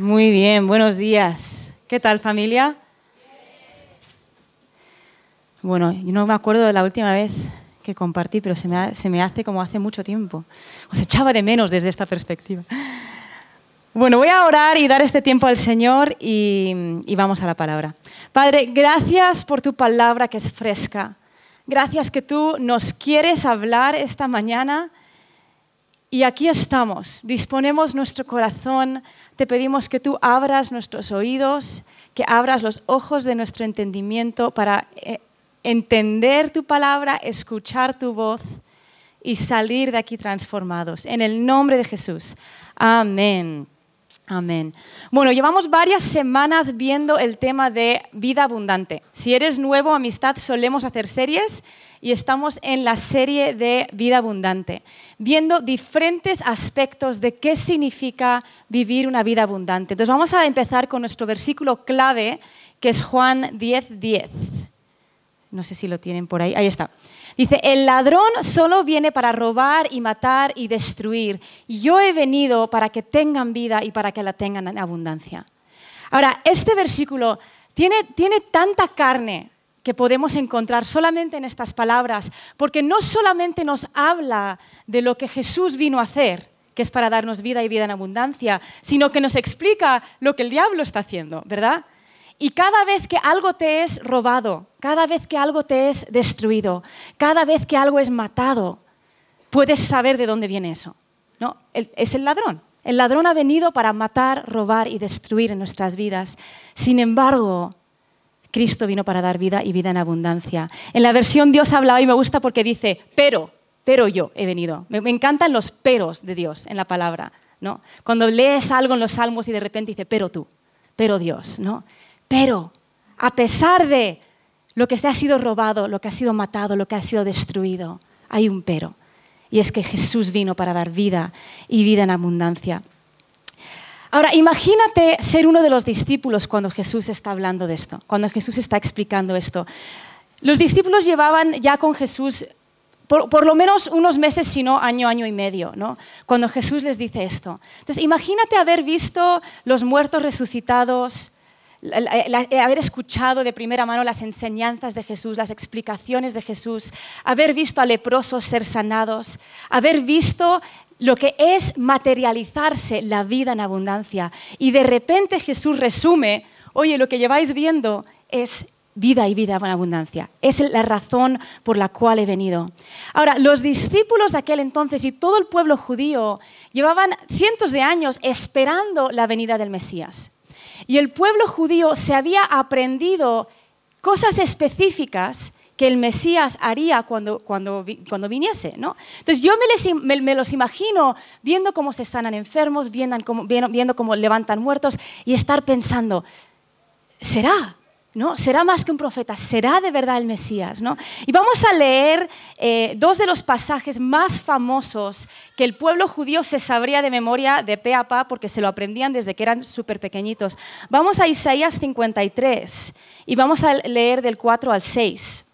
Muy bien, buenos días. ¿Qué tal familia? Bueno, yo no me acuerdo de la última vez que compartí, pero se me, hace como hace mucho tiempo. Os echaba de menos desde esta perspectiva. Bueno, voy a orar y dar este tiempo al Señor y, y, vamos a la palabra. Padre, gracias por tu palabra que es fresca. Gracias que tú nos quieres hablar esta mañana y aquí estamos. Disponemos nuestro corazón. Te pedimos que tú abras nuestros oídos, que abras los ojos de nuestro entendimiento para eh, entender tu palabra, escuchar tu voz y salir de aquí transformados. En el nombre de Jesús. Amén. Amén. Bueno, llevamos varias semanas viendo el tema de vida abundante. Si eres nuevo, amistad, solemos hacer series y estamos en la serie de vida abundante, viendo diferentes aspectos de qué significa vivir una vida abundante. Entonces vamos a empezar con nuestro versículo clave, que es Juan 10:10. 10. No sé si lo tienen por ahí. Ahí está. Dice, el ladrón solo viene para robar y matar y destruir. Yo he venido para que tengan vida y para que la tengan en abundancia. Ahora, este versículo tiene, tiene tanta carne que podemos encontrar solamente en estas palabras, porque no solamente nos habla de lo que Jesús vino a hacer, que es para darnos vida y vida en abundancia, sino que nos explica lo que el diablo está haciendo, ¿verdad? Y cada vez que algo te es robado, cada vez que algo te es destruido, cada vez que algo es matado, puedes saber de dónde viene eso. ¿no? es el ladrón. El ladrón ha venido para matar, robar y destruir en nuestras vidas. Sin embargo, Cristo vino para dar vida y vida en abundancia. En la versión Dios hablado y me gusta porque dice, pero, pero yo he venido. Me, me encantan los peros de Dios en la palabra. ¿no? Cuando lees algo en los salmos y de repente dice, pero tú, pero Dios. ¿no? Pero a pesar de lo que ha sido robado, lo que ha sido matado, lo que ha sido destruido, hay un pero. Y es que Jesús vino para dar vida y vida en abundancia. Ahora, imagínate ser uno de los discípulos cuando Jesús está hablando de esto, cuando Jesús está explicando esto. Los discípulos llevaban ya con Jesús por, lo menos unos meses, si no año, año y medio, ¿no? cuando Jesús les dice esto. Entonces, imagínate haber visto los muertos resucitados, haber escuchado de primera mano las enseñanzas de Jesús, las explicaciones de Jesús, haber visto a leprosos ser sanados, haber visto lo que es materializarse la vida en abundancia. Y de repente Jesús resume, oye, lo que lleváis viendo es vida y vida en abundancia. Es la razón por la cual he venido. Ahora, los discípulos de aquel entonces y todo el pueblo judío llevaban cientos de años esperando la venida del Mesías. Y el pueblo judío se había aprendido cosas específicas que el Mesías haría cuando, cuando, cuando viniese. ¿no? Entonces yo me, los imagino viendo cómo se están enfermos, viendo cómo levantan muertos y estar pensando, ¿será? ¿No? Será más que un profeta, será de verdad el Mesías. ¿no? Y vamos a leer eh, dos de los pasajes más famosos que el pueblo judío se sabría de memoria de pe a pa porque se lo aprendían desde que eran súper pequeñitos. Vamos a Isaías 53 y vamos a leer del 4 al 6.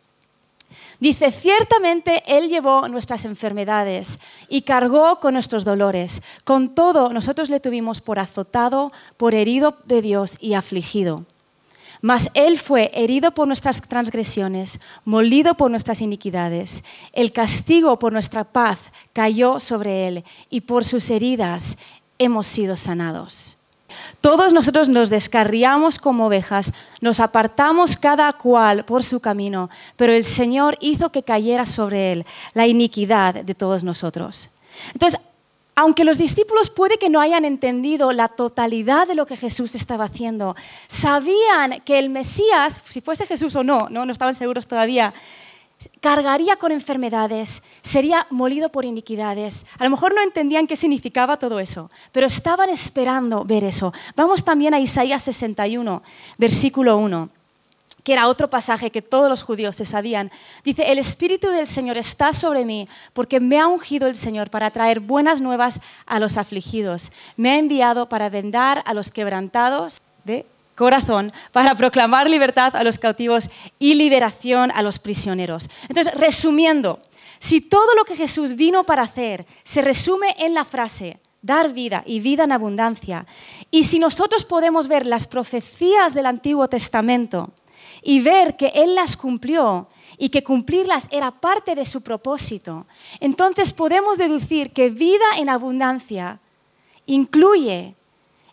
Dice, ciertamente Él llevó nuestras enfermedades y cargó con nuestros dolores. Con todo, nosotros le tuvimos por azotado, por herido de Dios y afligido. Mas Él fue herido por nuestras transgresiones, molido por nuestras iniquidades. El castigo por nuestra paz cayó sobre Él y por sus heridas hemos sido sanados. Todos nosotros nos descarriamos como ovejas, nos apartamos cada cual por su camino, pero el Señor hizo que cayera sobre Él la iniquidad de todos nosotros. Entonces, aunque los discípulos puede que no hayan entendido la totalidad de lo que Jesús estaba haciendo, sabían que el Mesías, si fuese Jesús o no, no, estaban seguros todavía, cargaría con enfermedades, sería molido por iniquidades. A lo mejor no entendían qué significaba todo eso, pero estaban esperando ver eso. Vamos también a Isaías 61, versículo 1 que era otro pasaje que todos los judíos se sabían, dice, el Espíritu del Señor está sobre mí porque me ha ungido el Señor para traer buenas nuevas a los afligidos. Me ha enviado para vendar a los quebrantados de corazón para proclamar libertad a los cautivos y liberación a los prisioneros. Entonces, resumiendo, si todo lo que Jesús vino para hacer se resume en la frase, dar vida y vida en abundancia, y si nosotros podemos ver las profecías del Antiguo Testamento y ver que Él las cumplió y que cumplirlas era parte de su propósito, entonces podemos deducir que vida en abundancia incluye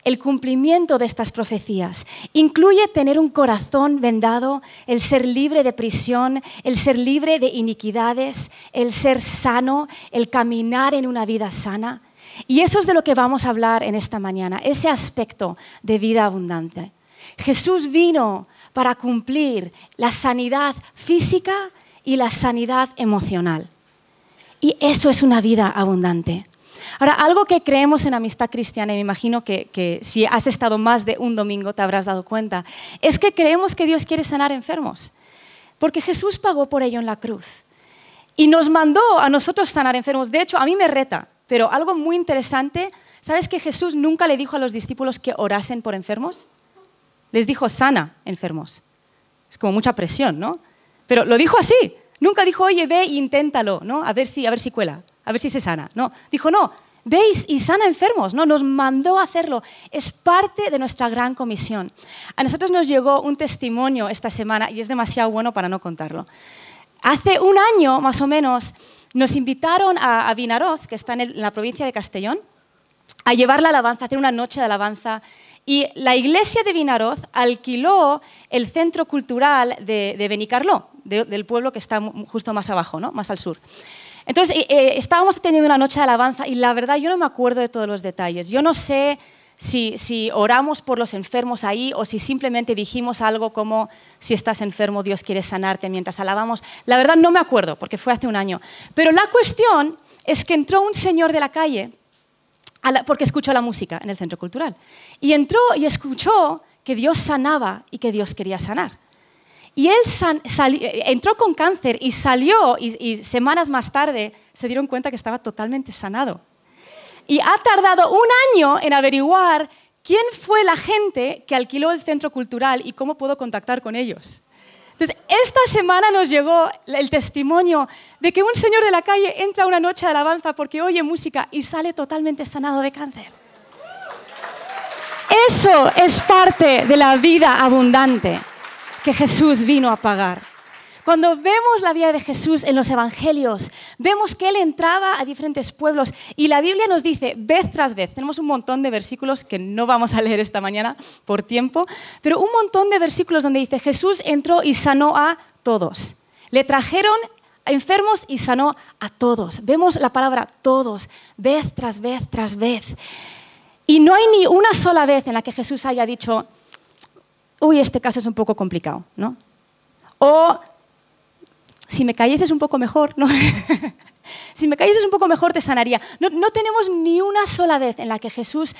el cumplimiento de estas profecías. Incluye tener un corazón vendado, el ser libre de prisión, el ser libre de iniquidades, el ser sano, el caminar en una vida sana. Y eso es de lo que vamos a hablar en esta mañana, ese aspecto de vida abundante. Jesús vino para cumplir la sanidad física y la sanidad emocional. Y eso es una vida abundante. Ahora, algo que creemos en Amistad Cristiana, y me imagino que, si has estado más de un domingo te habrás dado cuenta, es que creemos que Dios quiere sanar enfermos, porque Jesús pagó por ello en la cruz. Y nos mandó a nosotros sanar enfermos. De hecho, a mí me reta, pero algo muy interesante, ¿sabes que Jesús nunca le dijo a los discípulos que orasen por enfermos? Les dijo sana enfermos. Es como mucha presión, ¿no? Pero lo dijo así. Nunca dijo, oye, ve e inténtalo, ¿no? A ver si, a ver si cuela, a ver si se sana. No, dijo, no, veis y sana enfermos, ¿no? Nos mandó a hacerlo. Es parte de nuestra gran comisión. A nosotros nos llegó un testimonio esta semana y es demasiado bueno para no contarlo. Hace un año, más o menos, nos invitaron a, Vinaroz, que está en, la provincia de Castellón, a llevar la alabanza, a hacer una noche de alabanza. Y la iglesia de Vinaroz alquiló el centro cultural de, de Benicarló, del pueblo que está justo más abajo, ¿no? más al sur. Entonces, eh, eh, estábamos teniendo una noche de alabanza y la verdad yo no me acuerdo de todos los detalles. Yo no sé si, si, oramos por los enfermos ahí o si simplemente dijimos algo como, si estás enfermo, Dios quiere sanarte mientras alabamos. La verdad no me acuerdo porque fue hace un año. Pero la cuestión es que entró un señor de la calle porque escuchó la música en el centro cultural. Y entró y escuchó que Dios sanaba y que Dios quería sanar. Y él entró con cáncer y salió y, semanas más tarde se dieron cuenta que estaba totalmente sanado. Y ha tardado un año en averiguar quién fue la gente que alquiló el centro cultural y cómo puedo contactar con ellos. Entonces, esta semana nos llegó el testimonio de que un señor de la calle entra una noche de alabanza porque oye música y sale totalmente sanado de cáncer. Eso es parte de la vida abundante que Jesús vino a pagar. Cuando vemos la vida de Jesús en los evangelios, vemos que Él entraba a diferentes pueblos y la Biblia nos dice vez tras vez, tenemos un montón de versículos que no vamos a leer esta mañana por tiempo, pero un montón de versículos donde dice Jesús entró y sanó a todos. Le trajeron enfermos y sanó a todos. Vemos la palabra todos, vez tras vez tras vez. Y no hay ni una sola vez en la que Jesús haya dicho, uy, este caso es un poco complicado, ¿no? O si me es un poco mejor, ¿no? si me es un poco mejor te sanaría. No, tenemos ni una sola vez en la que Jesús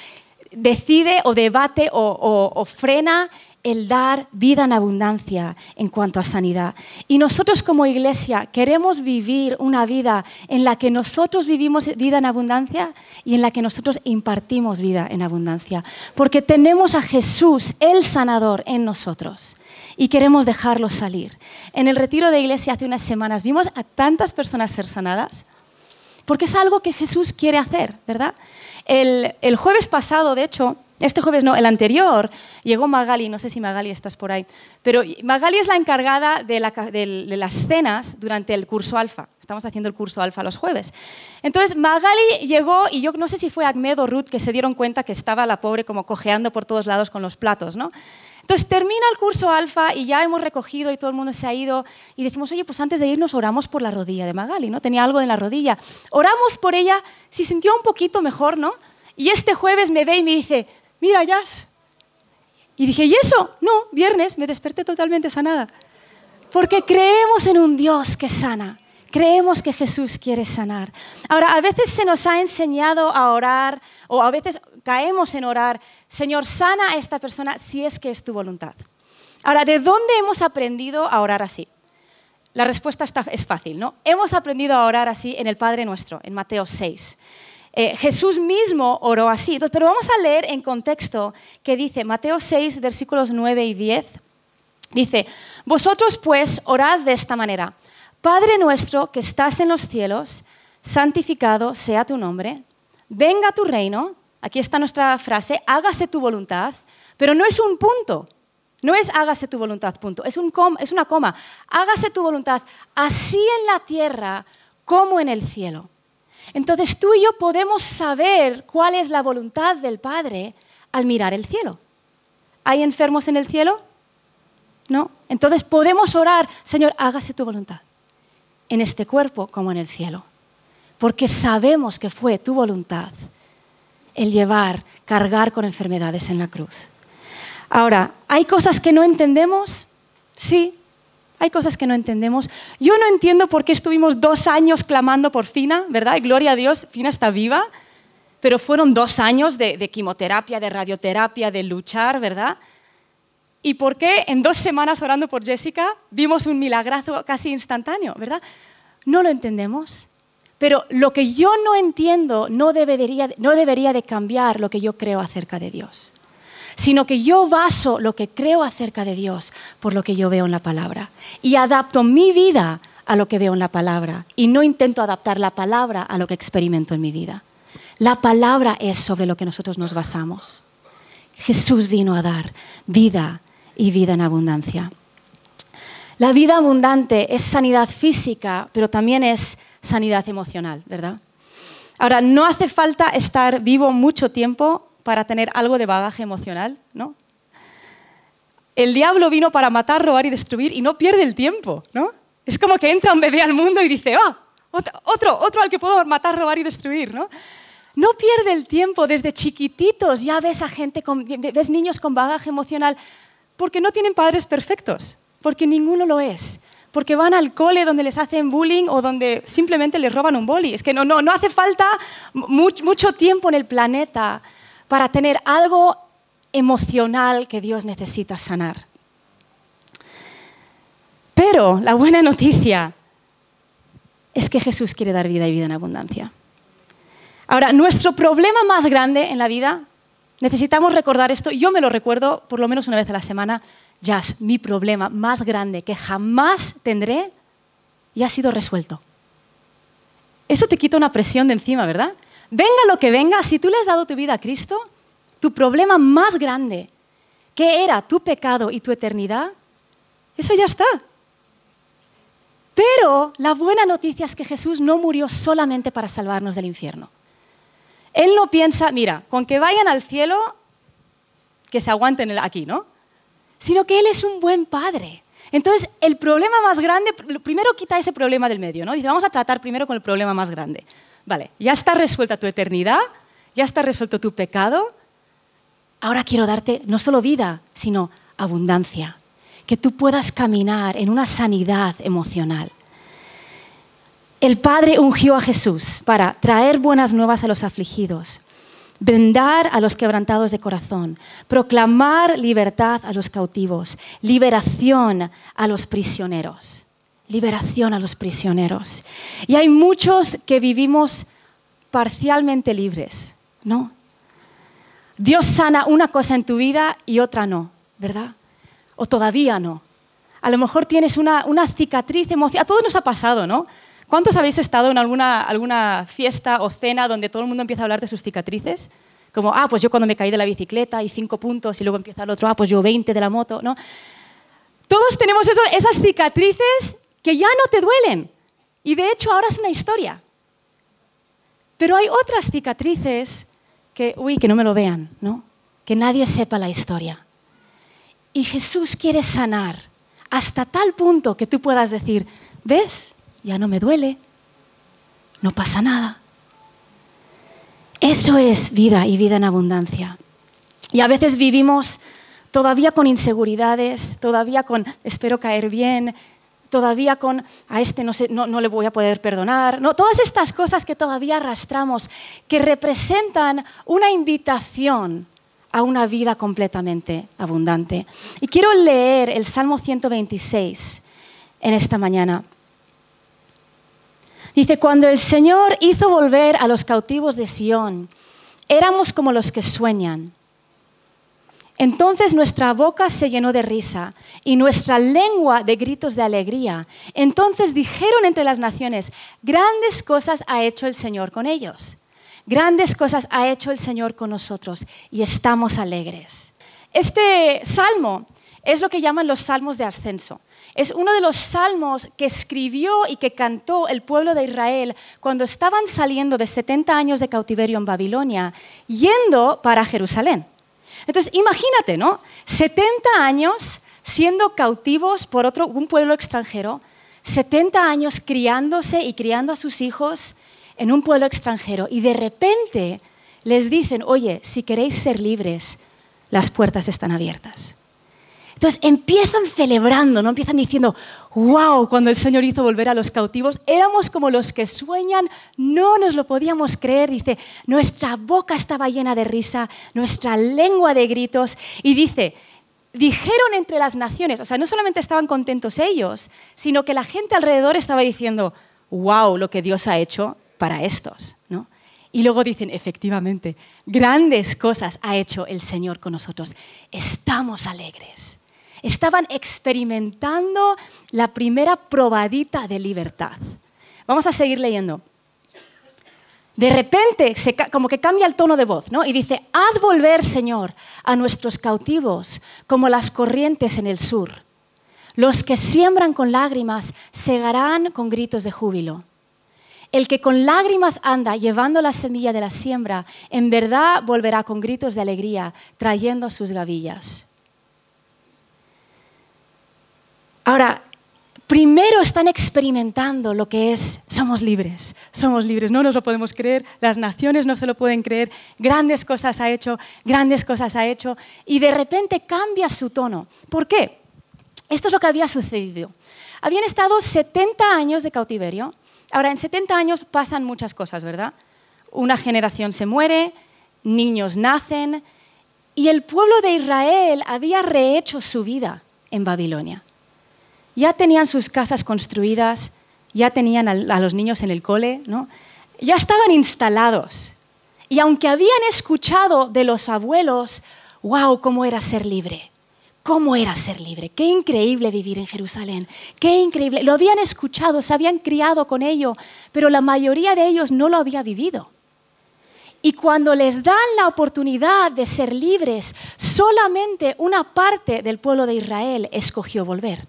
decide o debate o frena el dar vida en abundancia en cuanto a sanidad. Y nosotros como iglesia queremos vivir una vida en la que nosotros vivimos vida en abundancia y en la que nosotros impartimos vida en abundancia. Porque tenemos a Jesús, el sanador, en nosotros y queremos dejarlo salir. En el retiro de iglesia hace unas semanas vimos a tantas personas ser sanadas porque es algo que Jesús quiere hacer, ¿verdad? El, el jueves pasado, de hecho, este jueves no, el anterior, llegó Magali, no sé si Magali estás por ahí, pero Magali es la encargada de, las cenas durante el curso alfa. Estamos haciendo el curso alfa los jueves. Entonces Magali llegó y yo no sé si fue Ahmed o Ruth que se dieron cuenta que estaba la pobre como cojeando por todos lados con los platos, ¿no? Entonces termina el curso alfa y ya hemos recogido y todo el mundo se ha ido y decimos, oye, pues antes de irnos oramos por la rodilla de Magali, ¿no? Tenía algo en la rodilla. Oramos por ella, si sintió un poquito mejor, ¿no? Y este jueves me ve y me dice, mira, Jazz. Y dije, ¿y eso? No, viernes me desperté totalmente sanada. Porque creemos en un Dios que sana. Creemos que Jesús quiere sanar. Ahora, a veces se nos ha enseñado a orar o a veces caemos en orar, Señor, sana a esta persona si es que es tu voluntad. Ahora, ¿de dónde hemos aprendido a orar así? La respuesta está, es fácil, ¿no? Hemos aprendido a orar así en el Padre Nuestro, en Mateo 6. Eh, Jesús mismo oró así. pero vamos a leer en contexto que dice Mateo 6, versículos 9 y 10. Dice, vosotros pues orad de esta manera. Padre nuestro que estás en los cielos, santificado sea tu nombre, venga tu reino, aquí está nuestra frase, hágase tu voluntad, pero no es un punto, no es hágase tu voluntad, punto, es, es una coma, hágase tu voluntad, así en la tierra como en el cielo. Entonces tú y yo podemos saber cuál es la voluntad del Padre al mirar el cielo. ¿Hay enfermos en el cielo? No. Entonces podemos orar, Señor, hágase tu voluntad, en este cuerpo como en el cielo. Porque sabemos que fue tu voluntad el llevar, cargar con enfermedades en la cruz. Ahora, ¿hay cosas que no entendemos? Sí, hay cosas que no entendemos. Yo no entiendo por qué estuvimos dos años clamando por Fina, ¿verdad? Y gloria a Dios, Fina está viva, pero fueron dos años de, de quimioterapia, de radioterapia, de luchar, ¿verdad? ¿Y por qué en dos semanas orando por Jessica vimos un milagrazo casi instantáneo, ¿verdad? No lo entendemos. Pero lo que yo no entiendo no debería, no debería de cambiar lo que yo creo acerca de Dios sino que yo baso lo que creo acerca de Dios por lo que yo veo en la palabra y adapto mi vida a lo que veo en la palabra y no intento adaptar la palabra a lo que experimento en mi vida. La palabra es sobre lo que nosotros nos basamos. Jesús vino a dar vida y vida en abundancia. La vida abundante es sanidad física, pero también es sanidad emocional, ¿verdad? Ahora, no hace falta estar vivo mucho tiempo para tener algo de bagaje emocional, ¿no? El diablo vino para matar, robar y destruir y no pierde el tiempo, ¿no? Es como que entra un bebé al mundo y dice, ah, otro, otro al que puedo matar, robar y destruir, ¿no? No pierde el tiempo, desde chiquititos ya ves a gente, ves niños con bagaje emocional, porque no tienen padres perfectos, porque ninguno lo es, porque van al cole donde les hacen bullying o donde simplemente les roban un boli. Es que no, no, no hace falta mucho tiempo en el planeta para tener algo emocional que Dios necesita sanar. Pero la buena noticia es que Jesús quiere dar vida y vida en abundancia. Ahora, nuestro problema más grande en la vida, necesitamos recordar esto, yo me lo recuerdo por lo menos una vez a la semana, ya es mi problema más grande que jamás tendré ya ha sido resuelto. Eso te quita una presión de encima, ¿verdad? Venga lo que venga, si tú le has dado tu vida a Cristo, tu problema más grande, que era tu pecado y tu eternidad, eso ya está. Pero la buena noticia es que Jesús no murió solamente para salvarnos del infierno. Él no piensa, mira, con que vayan al cielo, que se aguanten aquí, ¿no? Sino que Él es un buen padre. Entonces, el problema más grande, primero quita ese problema del medio, ¿no? Dice, vamos a tratar primero con el problema más grande. Vale, ya está resuelta tu eternidad, ya está resuelto tu pecado. Ahora quiero darte no solo vida, sino abundancia. Que tú puedas caminar en una sanidad emocional. El Padre ungió a Jesús para traer buenas nuevas a los afligidos, vendar a los quebrantados de corazón, proclamar libertad a los cautivos, liberación a los prisioneros liberación a los prisioneros. Y hay muchos que vivimos parcialmente libres, ¿no? Dios sana una cosa en tu vida y otra no, ¿verdad? O todavía no. A lo mejor tienes una, cicatriz emocional. A todos nos ha pasado, ¿no? ¿Cuántos habéis estado en alguna, alguna fiesta o cena donde todo el mundo empieza a hablar de sus cicatrices? Como, ah, pues yo cuando me caí de la bicicleta y cinco puntos y luego empieza el otro, ah, pues yo 20 de la moto, ¿no? Todos tenemos esas cicatrices que ya no te duelen. Y de hecho ahora es una historia. Pero hay otras cicatrices que, uy, que no me lo vean, ¿no? Que nadie sepa la historia. Y Jesús quiere sanar hasta tal punto que tú puedas decir, ¿ves? Ya no me duele, no pasa nada. Eso es vida y vida en abundancia. Y a veces vivimos todavía con inseguridades, todavía con espero caer bien, todavía con a este no, sé, no, no, le voy a poder perdonar. No, todas estas cosas que todavía arrastramos, que representan una invitación a una vida completamente abundante. Y quiero leer el Salmo 126 en esta mañana. Dice, cuando el Señor hizo volver a los cautivos de Sión, éramos como los que sueñan. Entonces nuestra boca se llenó de risa y nuestra lengua de gritos de alegría. Entonces dijeron entre las naciones, grandes cosas ha hecho el Señor con ellos. Grandes cosas ha hecho el Señor con nosotros y estamos alegres. Este salmo es lo que llaman los salmos de ascenso. Es uno de los salmos que escribió y que cantó el pueblo de Israel cuando estaban saliendo de 70 años de cautiverio en Babilonia, yendo para Jerusalén. Entonces, imagínate, ¿no? 70 años siendo cautivos por otro, un pueblo extranjero, 70 años criándose y criando a sus hijos en un pueblo extranjero y de repente les dicen, oye, si queréis ser libres, las puertas están abiertas. Entonces empiezan celebrando, no empiezan diciendo, wow, cuando el Señor hizo volver a los cautivos, éramos como los que sueñan, no nos lo podíamos creer. Dice, nuestra boca estaba llena de risa, nuestra lengua de gritos. Y dice, dijeron entre las naciones, o sea, no solamente estaban contentos ellos, sino que la gente alrededor estaba diciendo, wow, lo que Dios ha hecho para estos. ¿no? Y luego dicen, efectivamente, grandes cosas ha hecho el Señor con nosotros. Estamos alegres estaban experimentando la primera probadita de libertad. Vamos a seguir leyendo. De repente, como que cambia el tono de voz, ¿no? Y dice, haz volver, Señor, a nuestros cautivos como las corrientes en el sur. Los que siembran con lágrimas segarán con gritos de júbilo. El que con lágrimas anda llevando la semilla de la siembra, en verdad volverá con gritos de alegría, trayendo sus gavillas. Ahora, primero están experimentando lo que es, somos libres, somos libres, no nos lo podemos creer, las naciones no se lo pueden creer, grandes cosas ha hecho, grandes cosas ha hecho, y de repente cambia su tono. ¿Por qué? Esto es lo que había sucedido. Habían estado 70 años de cautiverio. Ahora, en 70 años pasan muchas cosas, ¿verdad? Una generación se muere, niños nacen, y el pueblo de Israel había rehecho su vida en Babilonia ya tenían sus casas construidas, ya tenían a, los niños en el cole, ¿no? ya estaban instalados. Y aunque habían escuchado de los abuelos, wow, cómo era ser libre, cómo era ser libre, qué increíble vivir en Jerusalén, qué increíble, lo habían escuchado, se habían criado con ello, pero la mayoría de ellos no lo había vivido. Y cuando les dan la oportunidad de ser libres, solamente una parte del pueblo de Israel escogió volver.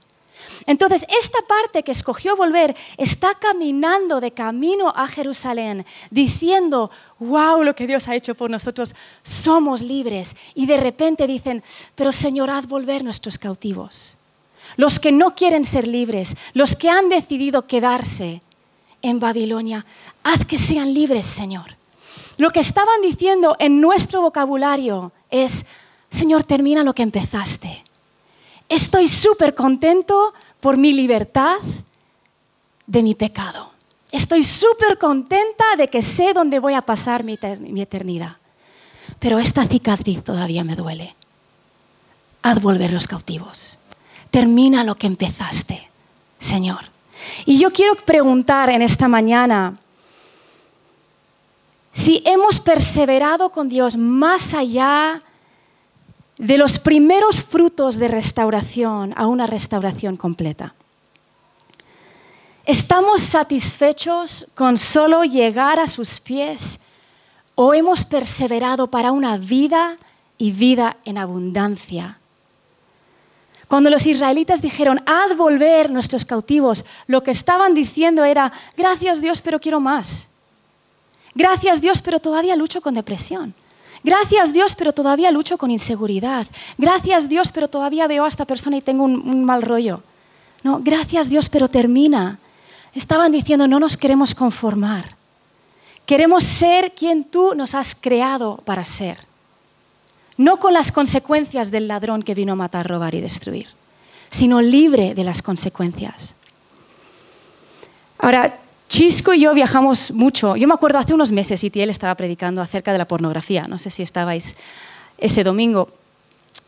Entonces, esta parte que escogió volver está caminando de camino a Jerusalén, diciendo, wow, lo que Dios ha hecho por nosotros, somos libres. Y de repente dicen, pero Señor, haz volver nuestros cautivos. Los que no quieren ser libres, los que han decidido quedarse en Babilonia, haz que sean libres, Señor. Lo que estaban diciendo en nuestro vocabulario es, Señor, termina lo que empezaste. Estoy súper contento por mi libertad de mi pecado. Estoy súper contenta de que sé dónde voy a pasar mi, eternidad. Pero esta cicatriz todavía me duele. Haz volver los cautivos. Termina lo que empezaste, Señor. Y yo quiero preguntar en esta mañana si hemos perseverado con Dios más allá de los primeros frutos de restauración a una restauración completa. ¿Estamos satisfechos con solo llegar a sus pies o hemos perseverado para una vida y vida en abundancia? Cuando los israelitas dijeron, haz volver nuestros cautivos, lo que estaban diciendo era, gracias Dios, pero quiero más. Gracias Dios, pero todavía lucho con depresión. Gracias Dios, pero todavía lucho con inseguridad. Gracias Dios, pero todavía veo a esta persona y tengo un, mal rollo. No, gracias Dios, pero termina. Estaban diciendo, no nos queremos conformar. Queremos ser quien tú nos has creado para ser. No con las consecuencias del ladrón que vino a matar, robar y destruir, sino libre de las consecuencias. Ahora, Chisco y yo viajamos mucho. Yo me acuerdo hace unos meses, él estaba predicando acerca de la pornografía. No sé si estabais ese domingo.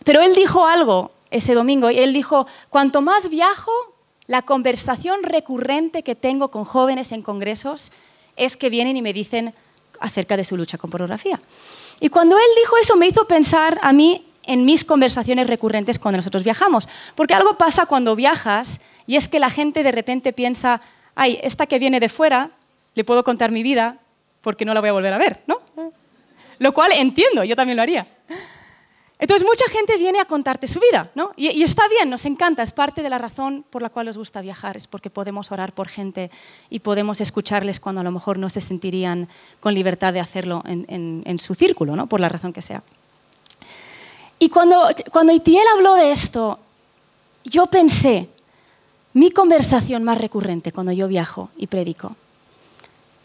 Pero él dijo algo ese domingo. Él dijo, cuanto más viajo, La conversación recurrente que tengo con jóvenes en congresos es que vienen y me dicen acerca de su lucha con pornografía. Y cuando él dijo eso me hizo pensar a mí en mis conversaciones recurrentes cuando nosotros viajamos. Porque algo pasa cuando viajas y es que la gente de repente piensa, ay, esta que viene de fuera, le puedo contar mi vida porque no la voy a volver a ver, ¿no? Lo cual entiendo, yo también lo haría. Entonces mucha gente viene a contarte su vida, ¿no? Y, está bien, nos encanta, es parte de la razón por la cual nos gusta viajar, es porque podemos orar por gente y podemos escucharles cuando a lo mejor no se sentirían con libertad de hacerlo en, su círculo, ¿no? Por la razón que sea. Y cuando, cuando Itiel habló de esto, yo pensé, mi conversación más recurrente cuando yo viajo y predico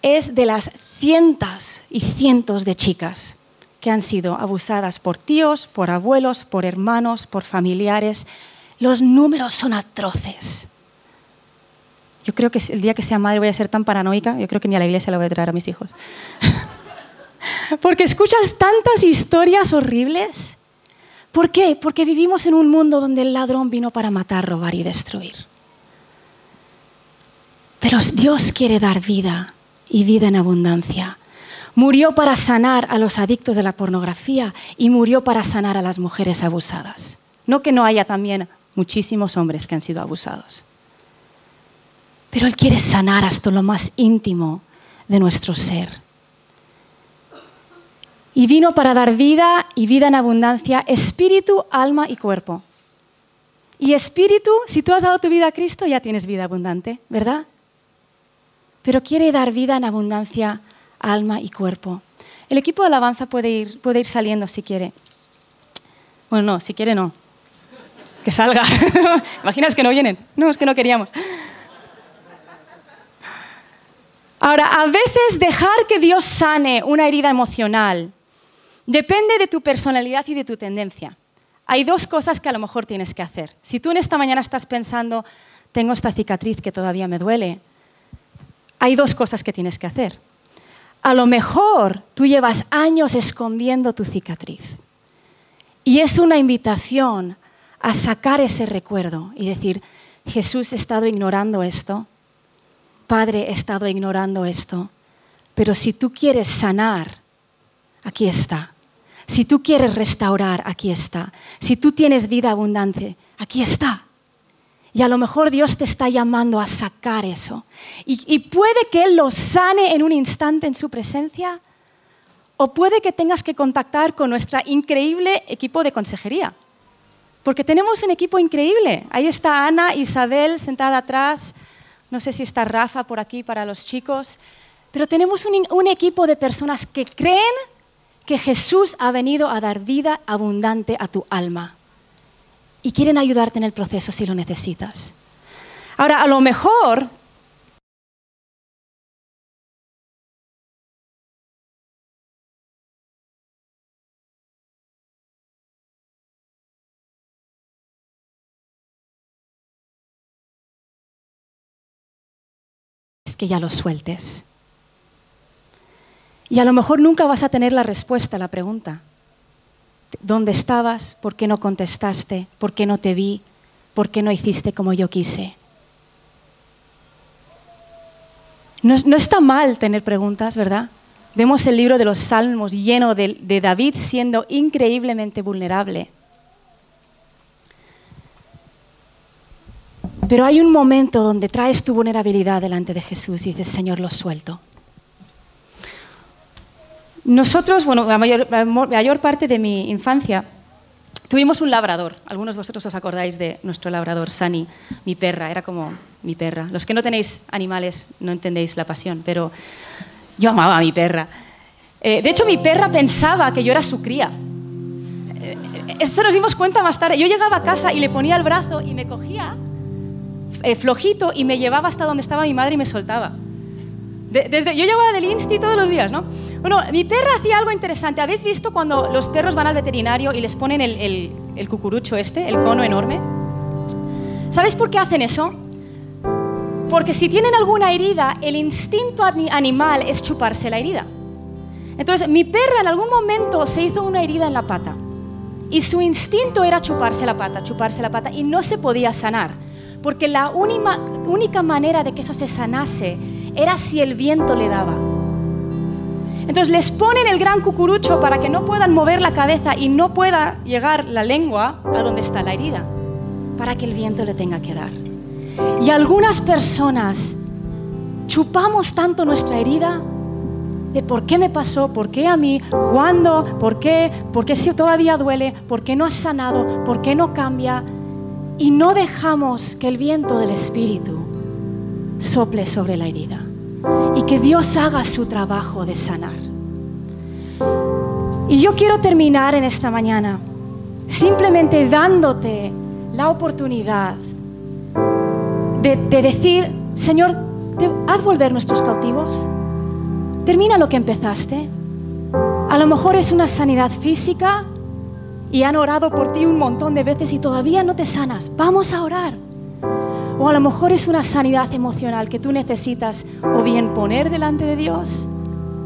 es de las cientos y cientos de chicas que han sido abusadas por tíos, por abuelos, por hermanos, por familiares. Los números son atroces. Yo creo que el día que sea madre voy a ser tan paranoica, yo creo que ni a la iglesia la voy a traer a mis hijos. Porque escuchas tantas historias horribles. ¿Por qué? Porque vivimos en un mundo donde el ladrón vino para matar, robar y destruir. Pero Dios quiere dar vida y vida en abundancia. Murió para sanar a los adictos de la pornografía y murió para sanar a las mujeres abusadas. No que no haya también muchísimos hombres que han sido abusados. Pero Él quiere sanar hasta lo más íntimo de nuestro ser. Y vino para dar vida y vida en abundancia, espíritu, alma y cuerpo. Y espíritu, si tú has dado tu vida a Cristo, ya tienes vida abundante, ¿verdad? Pero quiere dar vida en abundancia alma y cuerpo. El equipo de alabanza puede ir, puede ir saliendo si quiere. Bueno, no, si quiere no. Que salga. ¿Imaginas que no vienen? No, es que no queríamos. Ahora, a veces dejar que Dios sane una herida emocional depende de tu personalidad y de tu tendencia. Hay dos cosas que a lo mejor tienes que hacer. Si tú en esta mañana estás pensando, tengo esta cicatriz que todavía me duele, hay dos cosas que tienes que hacer. A lo mejor tú llevas años escondiendo tu cicatriz. Y es una invitación a sacar ese recuerdo y decir, Jesús, he estado ignorando esto, Padre, he estado ignorando esto, pero si tú quieres sanar, aquí está. Si tú quieres restaurar, aquí está. Si tú tienes vida abundante, aquí está. Y a lo mejor Dios te está llamando a sacar eso. Y, puede que Él lo sane en un instante en su presencia. O puede que tengas que contactar con nuestro increíble equipo de consejería. Porque tenemos un equipo increíble. Ahí está Ana, Isabel sentada atrás. No sé si está Rafa por aquí para los chicos. Pero tenemos un equipo de personas que creen que Jesús ha venido a dar vida abundante a tu alma y quieren ayudarte en el proceso si lo necesitas. Ahora, a lo mejor es que ya lo sueltes. Y a lo mejor nunca vas a tener la respuesta a la pregunta. ¿Dónde estabas? ¿Por qué no contestaste? ¿Por qué no te vi? ¿Por qué no hiciste como yo quise? No, está mal tener preguntas, ¿verdad? Vemos el libro de los Salmos lleno de, de David siendo increíblemente vulnerable. Pero hay un momento donde traes tu vulnerabilidad delante de Jesús y dices, Señor, lo suelto. Nosotros, bueno, la mayor, parte de mi infancia tuvimos un labrador. Algunos de vosotros os acordáis de nuestro labrador, Sani, mi perra, era como mi perra. Los que no tenéis animales no entendéis la pasión, pero yo amaba a mi perra. Eh, de hecho, mi perra pensaba que yo era su cría. Eh, eso nos dimos cuenta más tarde. Yo llegaba a casa y le ponía el brazo y me cogía eh, flojito y me llevaba hasta donde estaba mi madre y me soltaba. desde, yo llegaba del insti todos los días, ¿no? Bueno, mi perra hacía algo interesante. ¿Habéis visto cuando los perros van al veterinario y les ponen el, el, cucurucho este, el cono enorme? ¿Sabéis por qué hacen eso? Porque si tienen alguna herida, el instinto animal es chuparse la herida. Entonces, mi perra en algún momento se hizo una herida en la pata. Y su instinto era chuparse la pata, chuparse la pata, y no se podía sanar. porque la única, única manera de que eso se sanase era si el viento le daba. Entonces les ponen el gran cucurucho para que no puedan mover la cabeza y no pueda llegar la lengua a donde está la herida, para que el viento le tenga que dar. Y algunas personas chupamos tanto nuestra herida de por qué me pasó, por qué a mí, cuándo, por qué, por qué si todavía duele, por qué no has sanado, por qué no cambia. Y no dejamos que el viento del Espíritu sople sobre la herida y que Dios haga su trabajo de sanar. Y yo quiero terminar en esta mañana simplemente dándote la oportunidad de, decir, Señor, haz volver nuestros cautivos. Termina lo que empezaste. A lo mejor es una sanidad física y han orado por ti un montón de veces y todavía no te sanas. Vamos a orar. O a lo mejor es una sanidad emocional que tú necesitas o bien poner delante de Dios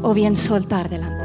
o bien soltar delante